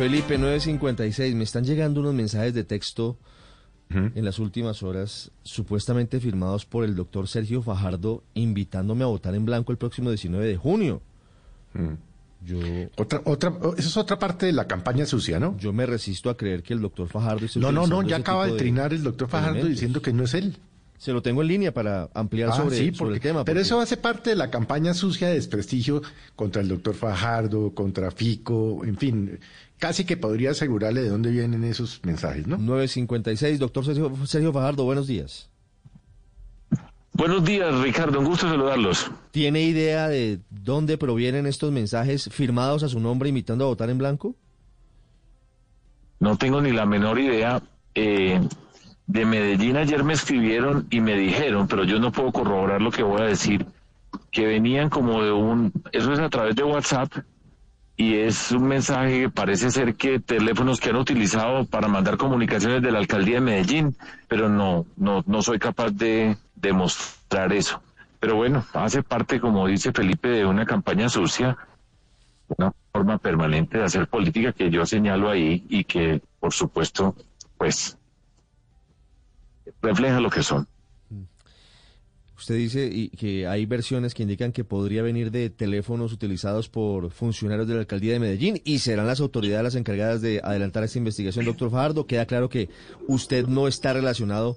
Felipe 956, me están llegando unos mensajes de texto en las últimas horas, supuestamente firmados por el doctor Sergio Fajardo, invitándome a votar en blanco el próximo 19 de junio. Yo, otra, otra, esa es otra parte de la campaña sucia, ¿no? Yo me resisto a creer que el doctor Fajardo... No, no, no, ya acaba de trinar el doctor Fajardo diciendo que no es él. Se lo tengo en línea para ampliar ah, sobre, sí, el tema. Pero eso hace parte de la campaña sucia de desprestigio contra el doctor Fajardo, contra Fico, en fin casi que podría asegurarle de dónde vienen esos mensajes, ¿no? 956, doctor Sergio, Fajardo, buenos días. Buenos días, Ricardo, un gusto saludarlos. ¿Tiene idea de dónde provienen estos mensajes firmados a su nombre invitando a votar en blanco? No tengo ni la menor idea. Eh, de Medellín ayer me escribieron y me dijeron, pero yo no puedo corroborar lo que voy a decir, que venían como de un, eso es a través de WhatsApp, y es un mensaje que parece ser que teléfonos que han utilizado para mandar comunicaciones de la alcaldía de Medellín, pero no, no, no soy capaz de demostrar eso. Pero bueno, hace parte, como dice Felipe, de una campaña sucia, una forma permanente de hacer política que yo señalo ahí y que, por supuesto, pues refleja lo que son. Usted dice que hay versiones que indican que podría venir de teléfonos utilizados por funcionarios de la alcaldía de Medellín y serán las autoridades las encargadas de adelantar esta investigación, doctor Fajardo. Queda claro que usted no está relacionado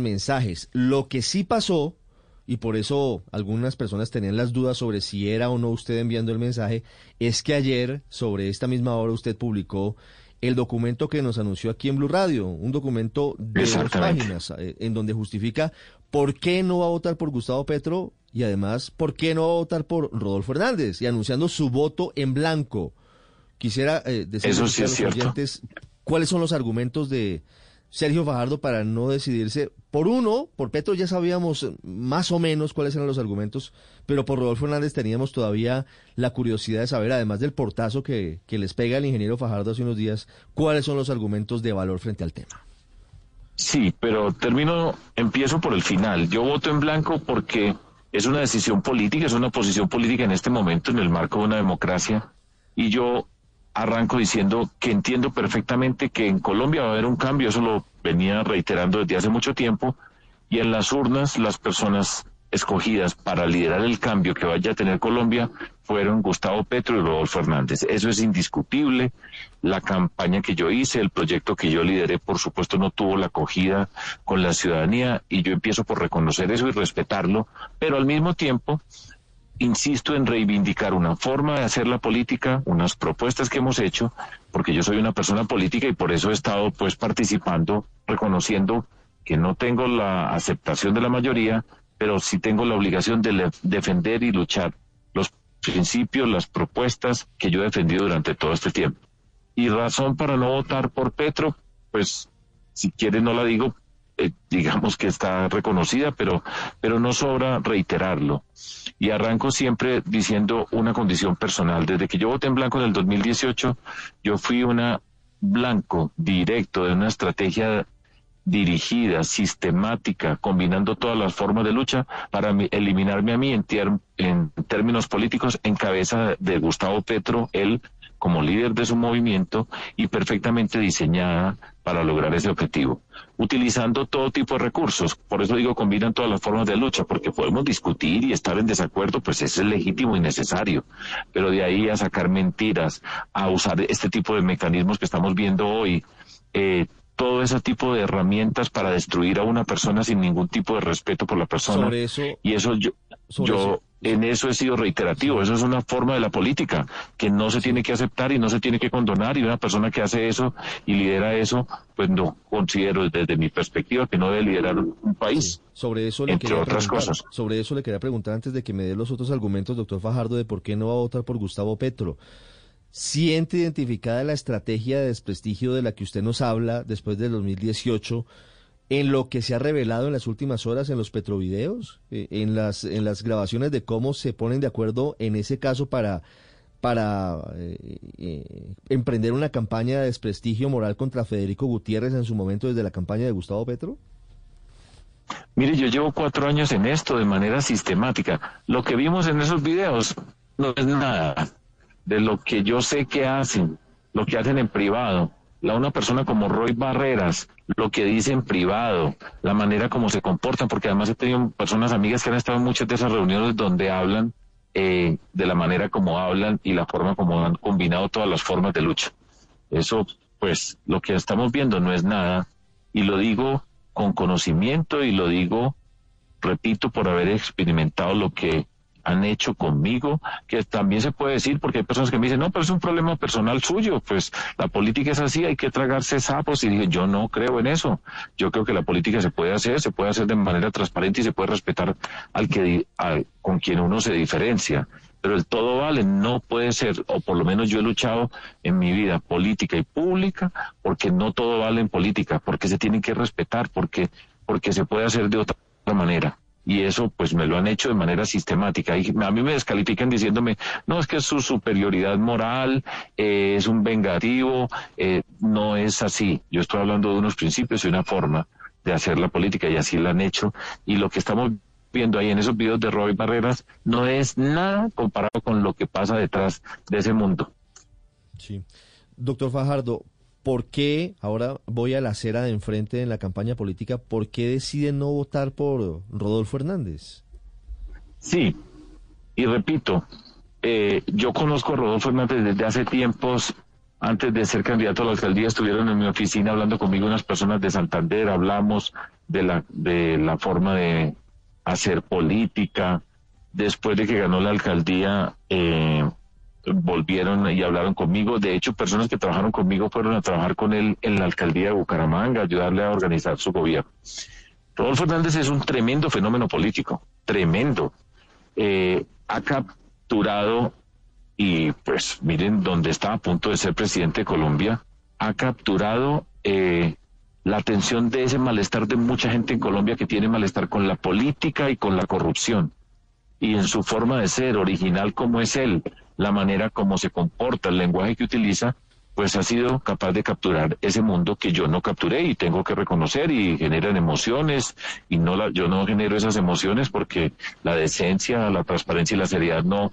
mensajes. Lo que sí pasó, y por eso algunas personas tenían las dudas sobre si era o no usted enviando el mensaje, es que ayer, sobre esta misma hora, usted publicó el documento que nos anunció aquí en Blue Radio, un documento de dos páginas, eh, en donde justifica por qué no va a votar por Gustavo Petro y además por qué no va a votar por Rodolfo Hernández, y anunciando su voto en blanco. Quisiera eh, decirles a los oyentes cuáles son los argumentos de, Sergio Fajardo para no decidirse por uno, por Petro ya sabíamos más o menos cuáles eran los argumentos, pero por Rodolfo Hernández teníamos todavía la curiosidad de saber, además del portazo que, que les pega el ingeniero Fajardo hace unos días, cuáles son los argumentos de valor frente al tema. Sí, pero termino, empiezo por el final. Yo voto en blanco porque es una decisión política, es una posición política en este momento en el marco de una democracia y yo arranco diciendo que entiendo perfectamente que en Colombia va a haber un cambio, eso lo venía reiterando desde hace mucho tiempo, y en las urnas las personas escogidas para liderar el cambio que vaya a tener Colombia fueron Gustavo Petro y Rodolfo Hernández. Eso es indiscutible. La campaña que yo hice, el proyecto que yo lideré, por supuesto, no tuvo la acogida con la ciudadanía y yo empiezo por reconocer eso y respetarlo, pero al mismo tiempo insisto en reivindicar una forma de hacer la política, unas propuestas que hemos hecho, porque yo soy una persona política y por eso he estado pues participando, reconociendo que no tengo la aceptación de la mayoría, pero sí tengo la obligación de defender y luchar los principios, las propuestas que yo he defendido durante todo este tiempo. Y razón para no votar por Petro, pues si quiere no la digo, eh, digamos que está reconocida, pero, pero no sobra reiterarlo. Y arranco siempre diciendo una condición personal. Desde que yo voté en blanco en el 2018, yo fui una blanco directo de una estrategia dirigida, sistemática, combinando todas las formas de lucha para eliminarme a mí en, en términos políticos en cabeza de Gustavo Petro, él como líder de su movimiento y perfectamente diseñada para lograr ese objetivo. utilizando todo tipo de recursos. Por eso digo, combinan todas las formas de lucha, porque podemos discutir y estar en desacuerdo, pues eso es legítimo y necesario. Pero de ahí a sacar mentiras, a usar este tipo de mecanismos que estamos viendo hoy, eh, todo ese tipo de herramientas para destruir a una persona sin ningún tipo de respeto por la persona. y eso yo, yo en eso he sido reiterativo. Eso es una forma de la política que no se tiene que aceptar y no se tiene que condonar. Y una persona que hace eso y lidera eso, pues no considero desde mi perspectiva que no debe liderar un país. Sobre eso le entre otras cosas. Sobre eso le quería preguntar antes de que me dé los otros argumentos, doctor Fajardo, de por qué no va a votar por Gustavo Petro. ¿Siente identificada la estrategia de desprestigio de la que usted nos habla después del 2018? En lo que se ha revelado en las últimas horas en los petrovideos, eh, en las en las grabaciones de cómo se ponen de acuerdo en ese caso para para eh, eh, emprender una campaña de desprestigio moral contra Federico Gutiérrez en su momento desde la campaña de Gustavo Petro? Mire, yo llevo cuatro años en esto de manera sistemática. Lo que vimos en esos videos no es nada de lo que yo sé que hacen, lo que hacen en privado la una persona como Roy Barreras, lo que dice en privado, la manera como se comportan, porque además he tenido personas amigas que han estado en muchas de esas reuniones donde hablan eh, de la manera como hablan y la forma como han combinado todas las formas de lucha. Eso, pues, lo que estamos viendo no es nada, y lo digo con conocimiento y lo digo, repito, por haber experimentado lo que han hecho conmigo, que también se puede decir, porque hay personas que me dicen, no, pero es un problema personal suyo, pues la política es así, hay que tragarse sapos, y dije, yo no creo en eso, yo creo que la política se puede hacer, se puede hacer de manera transparente y se puede respetar al que, con quien uno se diferencia, pero el todo vale no puede ser, o por lo menos yo he luchado en mi vida política y pública, porque no todo vale en política, porque se tiene que respetar, porque, porque se puede hacer de otra manera y eso pues me lo han hecho de manera sistemática. Y a mí me descalifican diciéndome, no, es que su superioridad moral eh, es un vengativo, eh, no es así. Yo estoy hablando de unos principios y una forma de hacer la política y así la han hecho. Y lo que estamos viendo ahí en esos videos de Roy Barreras no es nada comparado con lo que pasa detrás de ese mundo. Sí. Doctor Fajardo, ¿por qué, ahora voy a la acera de enfrente en la campaña política, ¿por qué deciden no votar por Rodolfo Hernández? Sí, y repito, eh, yo conozco a Rodolfo Hernández desde hace tiempos, antes de ser candidato a la alcaldía, estuvieron en mi oficina hablando conmigo unas personas de Santander, hablamos de la, de la forma de hacer política. Después de que ganó la alcaldía, eh, volvieron y hablaron conmigo. De hecho, personas que trabajaron conmigo fueron a trabajar con él en la alcaldía de Bucaramanga, ayudarle a organizar su gobierno. Rodolfo Hernández es un tremendo fenómeno político, tremendo. Eh, ha capturado, y pues miren dónde está a punto de ser presidente de Colombia, ha capturado eh, la atención de ese malestar de mucha gente en Colombia que tiene malestar con la política y con la corrupción. Y en su forma de ser, original como es él, la manera como se comporta, el lenguaje que utiliza, pues ha sido capaz de capturar ese mundo que yo no capturé y tengo que reconocer y generan emociones. Y no la, yo no genero esas emociones porque la decencia, la transparencia y la seriedad no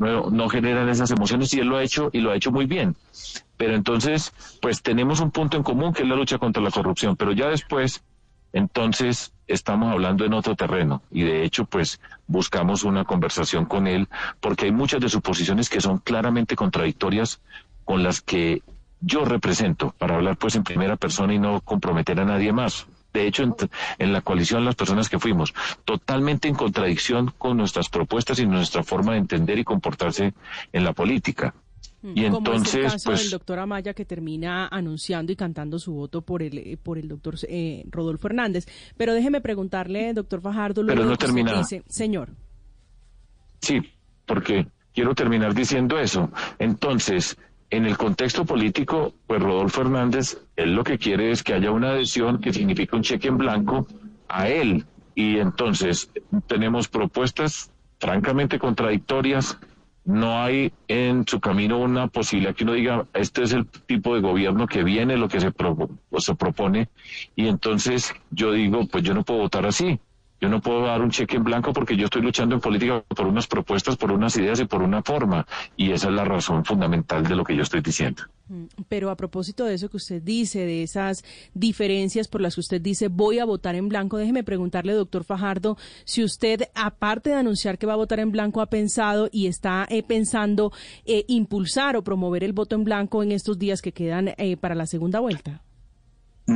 no, generan esas emociones y él lo ha hecho y lo ha hecho muy bien. Pero entonces, pues tenemos un punto en común que es la lucha contra la corrupción, pero ya después, entonces estamos hablando en otro terreno. Y de hecho, pues buscamos una conversación con él porque hay muchas de sus posiciones que son claramente contradictorias con las que yo represento, para hablar pues en primera persona y no comprometer a nadie más de hecho, en, la coalición las personas que fuimos, totalmente en contradicción con nuestras propuestas y nuestra forma de entender y comportarse en la política. Mm. Y entonces, es el caso pues, del doctor Amaya que termina anunciando y cantando su voto por el eh, por el doctor eh, Rodolfo Hernández. Pero déjeme preguntarle, doctor Fajardo, pero no termina. Dice, señor. Sí, porque quiero terminar diciendo eso. Entonces, en el contexto político, pues Rodolfo Hernández, él lo que quiere es que haya una adhesión que significa un cheque en blanco a él. Y entonces tenemos propuestas francamente contradictorias. No hay en su camino una posibilidad que uno diga, este es el tipo de gobierno que viene, lo que se, se propone. Y entonces yo digo, pues yo no puedo votar así. Yo no puedo dar un cheque en blanco porque yo estoy luchando en política por unas propuestas, por unas ideas y por una forma. Y esa es la razón fundamental de lo que yo estoy diciendo. Mm, pero a propósito de eso que usted dice, de esas diferencias por las que usted dice voy a votar en blanco, déjeme preguntarle, doctor Fajardo, si usted, aparte de anunciar que va a votar en blanco, ha pensado y está eh, pensando eh, impulsar o promover el voto en blanco en estos días que quedan eh, para la segunda vuelta.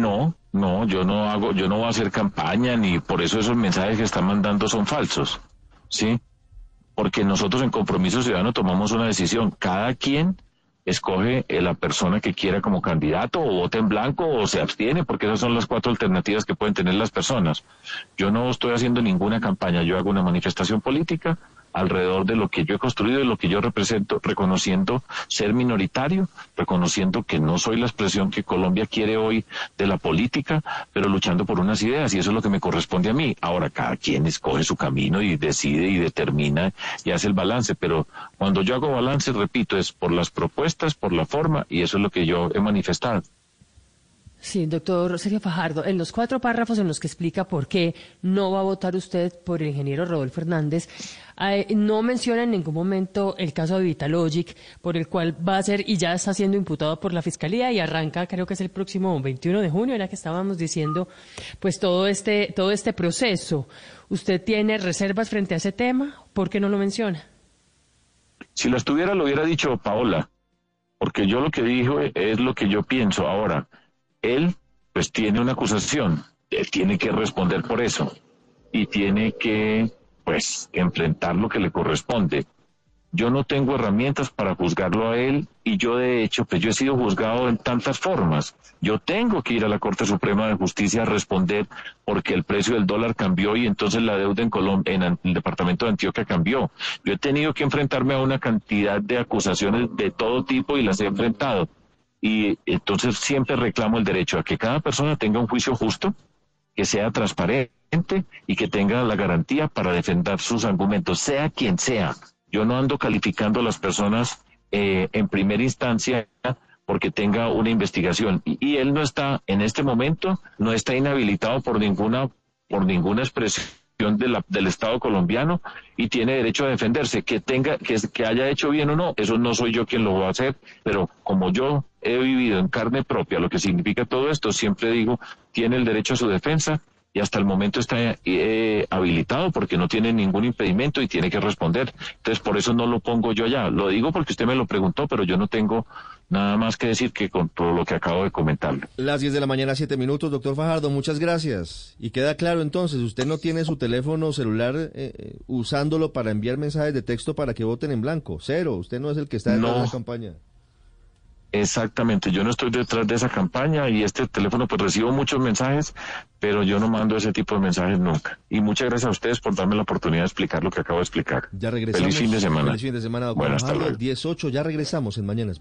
No, no, yo no hago, yo no voy a hacer campaña ni por eso esos mensajes que están mandando son falsos, ¿sí? Porque nosotros en Compromiso Ciudadano tomamos una decisión. Cada quien escoge la persona que quiera como candidato o vota en blanco o se abstiene, porque esas son las cuatro alternativas que pueden tener las personas. Yo no estoy haciendo ninguna campaña, yo hago una manifestación política alrededor de lo que yo he construido y lo que yo represento, reconociendo ser minoritario, reconociendo que no soy la expresión que Colombia quiere hoy de la política, pero luchando por unas ideas y eso es lo que me corresponde a mí. Ahora cada quien escoge su camino y decide y determina y hace el balance, pero cuando yo hago balance, repito, es por las propuestas, por la forma y eso es lo que yo he manifestado. Sí, doctor Sergio Fajardo, en los cuatro párrafos en los que explica por qué no va a votar usted por el ingeniero Rodolfo Hernández, no menciona en ningún momento el caso de Vitalogic, por el cual va a ser y ya está siendo imputado por la Fiscalía y arranca, creo que es el próximo 21 de junio, era que estábamos diciendo, pues todo este, todo este proceso. ¿Usted tiene reservas frente a ese tema? ¿Por qué no lo menciona? Si las tuviera, lo hubiera dicho Paola, porque yo lo que dijo es lo que yo pienso ahora él pues tiene una acusación, él tiene que responder por eso y tiene que pues enfrentar lo que le corresponde. Yo no tengo herramientas para juzgarlo a él y yo de hecho pues yo he sido juzgado en tantas formas. Yo tengo que ir a la Corte Suprema de Justicia a responder porque el precio del dólar cambió y entonces la deuda en Colombia, en el departamento de Antioquia cambió. Yo he tenido que enfrentarme a una cantidad de acusaciones de todo tipo y las he enfrentado y entonces siempre reclamo el derecho a que cada persona tenga un juicio justo, que sea transparente y que tenga la garantía para defender sus argumentos, sea quien sea. Yo no ando calificando a las personas eh, en primera instancia porque tenga una investigación y, él no está en este momento no está inhabilitado por ninguna por ninguna expresión del Estado colombiano y tiene derecho a defenderse. Que tenga, que, que haya hecho bien o no, eso no soy yo quien lo va a hacer, pero como yo he vivido en carne propia lo que significa todo esto, siempre digo, tiene el derecho a su defensa y hasta el momento está eh, habilitado porque no tiene ningún impedimento y tiene que responder. Entonces, por eso no lo pongo yo allá. Lo digo porque usted me lo preguntó, pero yo no tengo nada más que decir que con todo lo que acabo de comentar. Las 10 de la mañana, 7 minutos, doctor Fajardo, muchas gracias. Y queda claro entonces, usted no tiene su teléfono celular eh, eh, usándolo para enviar mensajes de texto para que voten en blanco. Cero, usted no es el que está en la campaña. Exactamente, yo no estoy detrás de esa campaña y este teléfono pues recibo muchos mensajes, pero yo no mando ese tipo de mensajes nunca. Y muchas gracias a ustedes por darme la oportunidad de explicar lo que acabo de explicar. Ya regresamos. Feliz fin de semana. Feliz fin de semana, doctor Buenas tardes. 18, ya regresamos en Mañanas